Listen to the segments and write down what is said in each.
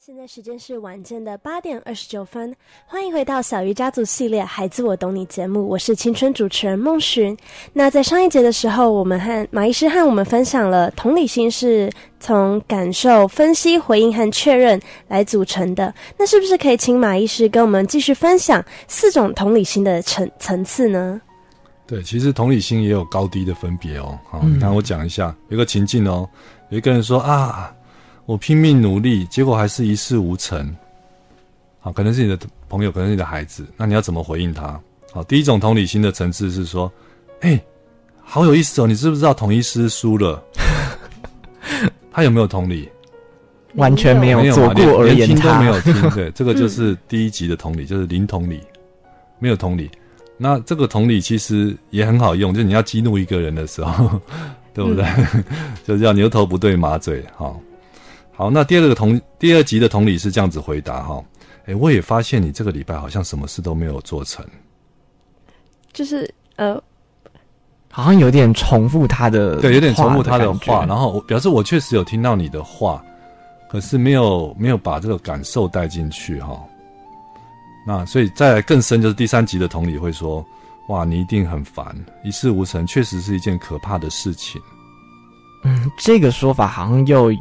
现在时间是晚间的八点二十九分，欢迎回到小鱼家族系列《孩子我懂你》节目，我是青春主持人孟寻。那在上一节的时候，我们和马医师和我们分享了同理心是从感受、分析、回应和确认来组成的。那是不是可以请马医师跟我们继续分享四种同理心的层层次呢？对，其实同理心也有高低的分别哦。好，你看我讲一下，有个情境哦，有一个人说啊。我拼命努力，结果还是一事无成。好，可能是你的朋友，可能是你的孩子，那你要怎么回应他？好，第一种同理心的层次是说，哎、欸，好有意思哦，你知不知道统一师输了？他有没有同理？完全没有，做过而言，连听都没有听。对，这个就是第一级的同理，就是零同理，没有同理。那这个同理其实也很好用，就是你要激怒一个人的时候，对不对？嗯、就叫牛头不对马嘴，好。好，那第二个同第二集的同理是这样子回答哈，哎，我也发现你这个礼拜好像什么事都没有做成，就是呃，好像有点重复他的，对，有点重复他的话，然后我表示我确实有听到你的话，可是没有没有把这个感受带进去哈。那所以再来更深就是第三集的同理会说，哇，你一定很烦，一事无成，确实是一件可怕的事情。嗯，这个说法好像又。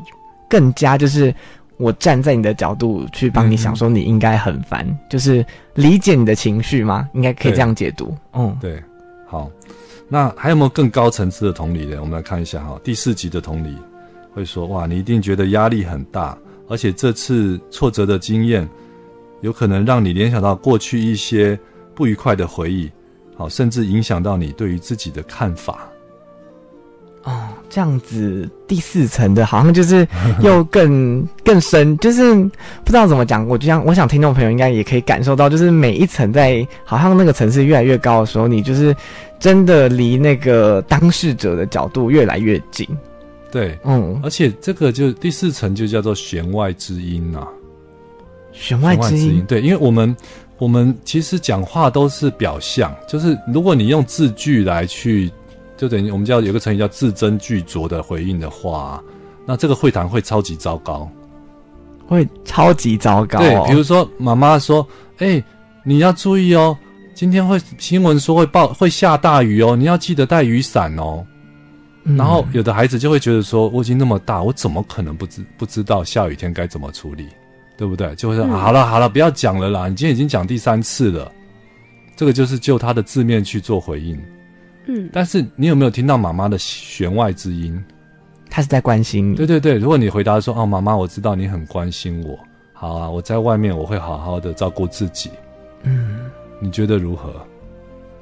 更加就是我站在你的角度去帮你想，说你应该很烦，嗯，就是理解你的情绪吗？应该可以这样解读。嗯，对，好，那还有没有更高层次的同理呢？我们来看一下哈，第四级的同理会说：哇，你一定觉得压力很大，而且这次挫折的经验有可能让你联想到过去一些不愉快的回忆，好，甚至影响到你对于自己的看法。哦，这样子第四层的，好像就是 又更更深，就是不知道怎么讲。我就像我想听众朋友应该也可以感受到，就是每一层在好像那个层次越来越高的时候，你就是真的离那个当事者的角度越来越近。对，嗯，而且这个就第四层就叫做弦外之音啊，弦外之音。对，因为我们我们其实讲话都是表象，就是如果你用字句来去。就等于我们叫有个成语叫字斟句酌的回应的话，那这个会谈会超级糟糕，会超级糟糕。对，比如说妈妈说：“哎、欸，你要注意哦，今天会新闻说会暴会下大雨哦，你要记得带雨伞哦。嗯”然后有的孩子就会觉得说：“我已经那么大，我怎么可能不知不知道下雨天该怎么处理，对不对？”就会说：“嗯、好了好了，不要讲了啦，你今天已经讲第三次了。”这个就是就他的字面去做回应。嗯，但是你有没有听到妈妈的弦外之音？她是在关心你。对对对，如果你回答说：“哦，妈妈，我知道你很关心我，好啊，我在外面我会好好的照顾自己。”嗯，你觉得如何？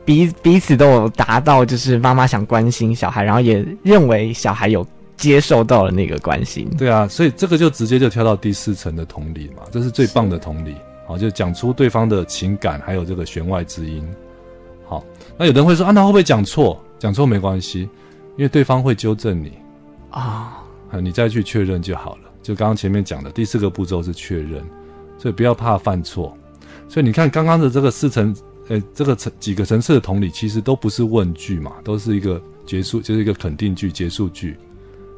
彼彼此都有达到，就是妈妈想关心小孩，然后也认为小孩有接受到了那个关心。对啊，所以这个就直接就跳到第四层的同理嘛，这是最棒的同理。好，就讲出对方的情感，还有这个弦外之音。好，那有人会说啊，那会不会讲错？讲错没关系，因为对方会纠正你啊，你再去确认就好了。就刚刚前面讲的第四个步骤是确认，所以不要怕犯错。所以你看刚刚的这个四层，呃，这个层几个层次的同理，其实都不是问句嘛，都是一个结束，就是一个肯定句、结束句。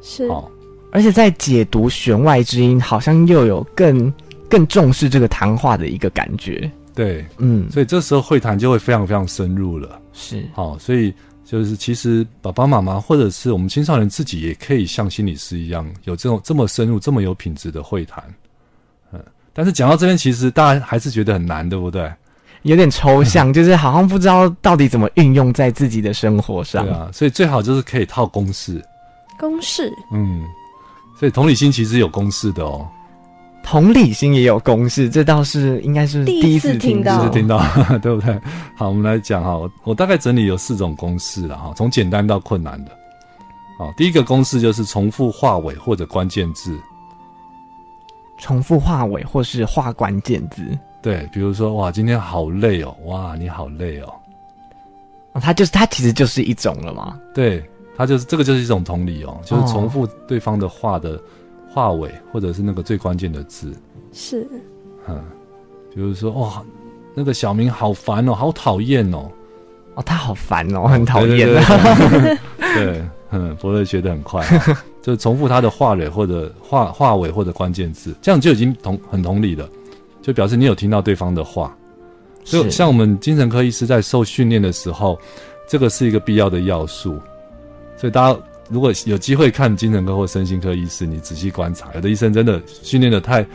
是，哦，而且在解读弦外之音，好像又有更更重视这个谈话的一个感觉。对，嗯，所以这时候会谈就会非常非常深入了。是，好，所以就是其实爸爸妈妈或者是我们青少年自己也可以像心理师一样，有这种这么深入、这么有品质的会谈。嗯，但是讲到这边，其实大家还是觉得很难，对不对？有点抽象，就是好像不知道到底怎么运用在自己的生活上。对啊，所以最好就是可以套公式。公式，嗯，所以同理心其实有公式的哦。同理心也有公式，这倒是应该是第一次听到，第一次听到，对不对？好，我们来讲哈，我我大概整理有四种公式了哈，从简单到困难的。好，第一个公式就是重复话尾或者关键字，重复话尾或是话关键字。对，比如说哇，今天好累哦，哇，你好累哦。哦，它就是它其实就是一种了嘛。对，它就是这个就是一种同理哦，就是重复对方的话的。话尾或者是那个最关键的字，是，嗯，比如说哇，那个小明好烦哦，好讨厌哦，哦，他好烦哦，很讨厌。对，嗯，伯乐学得很快，哦，就重复他的话尾或者话话尾或者关键字，这样就已经同很同理了，就表示你有听到对方的话。就像我们精神科医师在受训练的时候，这个是一个必要的要素。所以大家如果有机会看精神科或身心科医师，你仔细观察，有的医生真的训练的太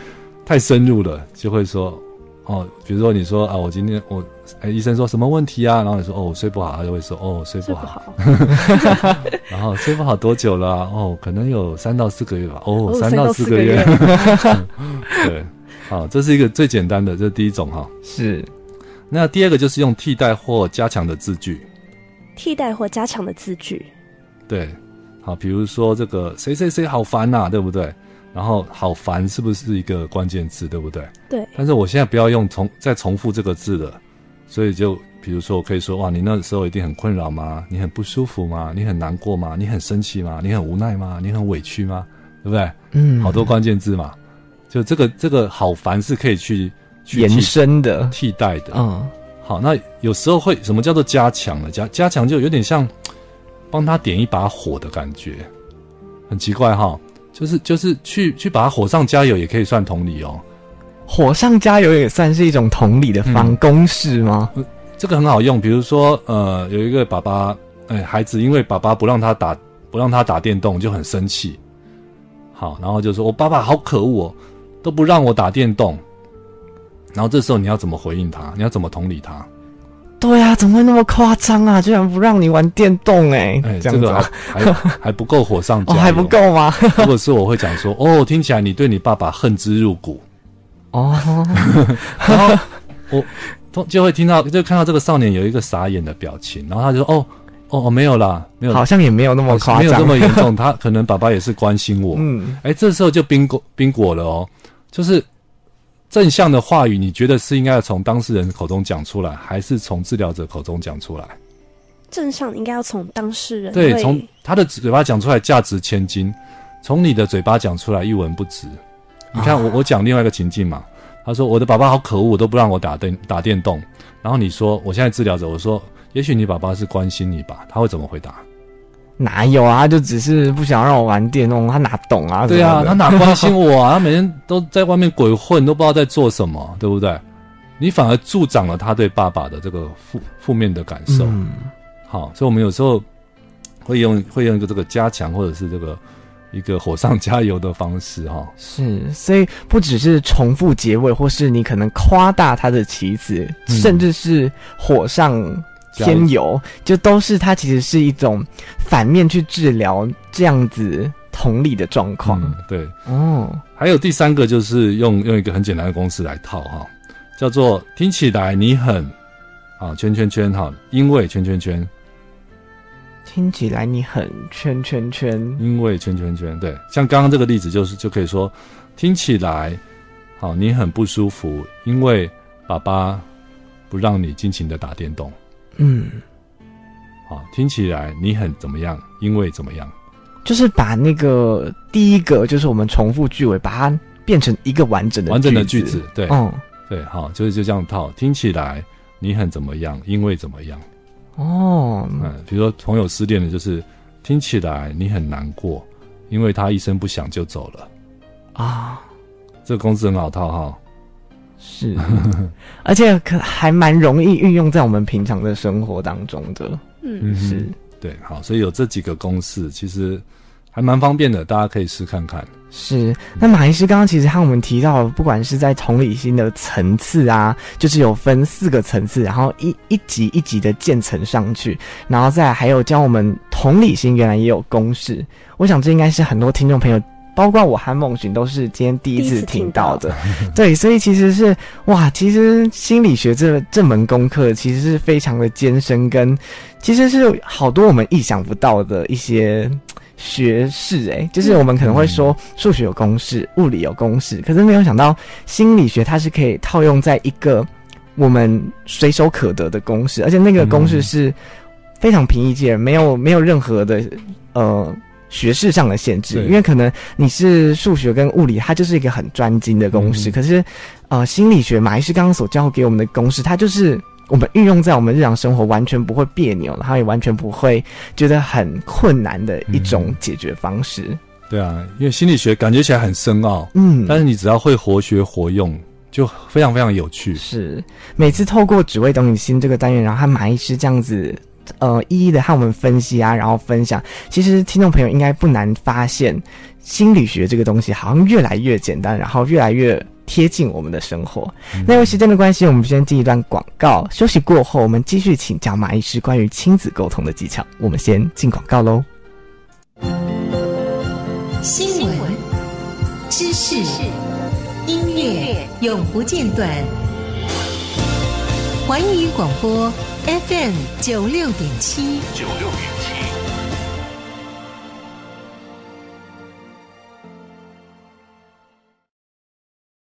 太深入了，就会说哦，比如说你说啊，我今天我哎，医生说什么问题啊？然后你说哦，我睡不好，他就会说哦，我睡不好。不 好然后睡不好多久了啊？哦，可能有三到四个月吧。哦，三到四个月。对，好，这是一个最简单的，这是第一种哈。是。那第二个就是用替代或加强的字句，替代或加强的字句，对，好，比如说这个谁谁谁好烦呐，对不对？然后好烦是不是一个关键字，对不对？对。但是我现在不要用重再重复这个字了，所以就比如说我可以说哇，你那时候一定很困扰吗？你很不舒服吗？你很难过吗？你很生气吗？你很无奈吗？你很委屈吗？对不对？嗯，好多关键字嘛，就这个这个好烦是可以去。延伸的、替代的，嗯，好，那有时候会什么叫做加强呢？加加强就有点像帮他点一把火的感觉，很奇怪哈，就是就是去去把他火上加油，也可以算同理哦。火上加油也算是一种同理的方公式吗？嗯，这个很好用，比如说呃，有一个爸爸，哎，孩子因为爸爸不让他打不让他打电动就很生气，好，然后就说我爸爸好可恶哦，都不让我打电动。然后这时候你要怎么回应他？你要怎么同理他？对呀、啊，怎么会那么夸张啊？居然不让你玩电动哎、欸！哎，这个还还不够火上加油、哦，还不够吗？如果是我会讲说，哦，听起来你对你爸爸恨之入骨哦。然后我就会听到，就看到这个少年有一个傻眼的表情，然后他就说，哦哦哦，没有啦，没有，好像也没有那么夸张，没有这么严重。他可能爸爸也是关心我。嗯，哎，这时候就冰果冰果了哦，就是。正向的话语，你觉得是应该要从当事人口中讲出来，还是从治疗者口中讲出来？正向应该要从当事人对，从他的嘴巴讲出来，价值千金；从你的嘴巴讲出来，一文不值。你看我，我讲另外一个情境嘛。他说：“我的爸爸好可恶，我都不让我打电打电动。”然后你说：“我现在治疗者，我说，也许你爸爸是关心你吧？”他会怎么回答？哪有啊？他就只是不想让我玩电动，他哪懂啊？对啊，他哪关心我啊？他每天都在外面鬼混，都不知道在做什么，对不对？你反而助长了他对爸爸的这个负负面的感受。嗯，好，所以我们有时候会用会用一个这个加强，或者是这个一个火上加油的方式，哈。是，所以不只是重复结尾，或是你可能夸大他的棋子，嗯，甚至是火上。添油，就都是它，其实是一种反面去治疗这样子同理的状况。嗯，对，哦，还有第三个就是用用一个很简单的公式来套哈，叫做听起来你很啊圈圈圈哈，因为圈圈圈，听起来你很圈圈圈，因为圈圈圈，对，像刚刚这个例子就是就可以说听起来好你很不舒服，因为爸爸不让你尽情的打电动。嗯，好，听起来你很怎么样？因为怎么样？就是把那个第一个，就是我们重复句尾，把它变成一个完整的完整的句子。对，嗯，对，好，就是就这样套。听起来你很怎么样？因为怎么样？哦，嗯，比如说朋友失恋了，就是听起来你很难过，因为他一声不响就走了。啊，这个公式很好套哈。是，而且可还蛮容易运用在我们平常的生活当中的。嗯，是，对，好，所以有这几个公式，其实还蛮方便的，大家可以试看看。是，那马医师刚刚其实和我们提到，不管是在同理心的层次啊，就是有分四个层次，然后一一级一级的渐层上去，然后再还有教我们同理心原来也有公式。我想这应该是很多听众朋友。包括我和梦寻都是今天第一次听到的，对，所以其实是哇，其实心理学这这门功课其实是非常的艰深，跟其实是好多我们意想不到的一些学识，诶，就是我们可能会说数学有公式，物理有公式，可是没有想到心理学它是可以套用在一个我们随手可得的公式，而且那个公式是非常平易近人，没有没有任何的呃。学识上的限制，因为可能你是数学跟物理，它就是一个很专精的公式。嗯、可是，呃，心理学马医师刚刚所教给我们的公式，它就是我们运用在我们日常生活完全不会别扭，然后也完全不会觉得很困难的一种解决方式。嗯、对啊，因为心理学感觉起来很深奥，嗯，但是你只要会活学活用，就非常非常有趣。是每次透过只为懂你心这个单元，然后和马医师这样子，呃，一一的和我们分析啊，然后分享，其实听众朋友应该不难发现，心理学这个东西好像越来越简单，然后越来越。贴近我们的生活。那因为时间的关系，我们先进一段广告。休息过后，我们继续请教马医师关于亲子沟通的技巧。我们先进广告喽。新闻、知识、音乐永不间断。环宇广播 FM 九六点七。九六点七。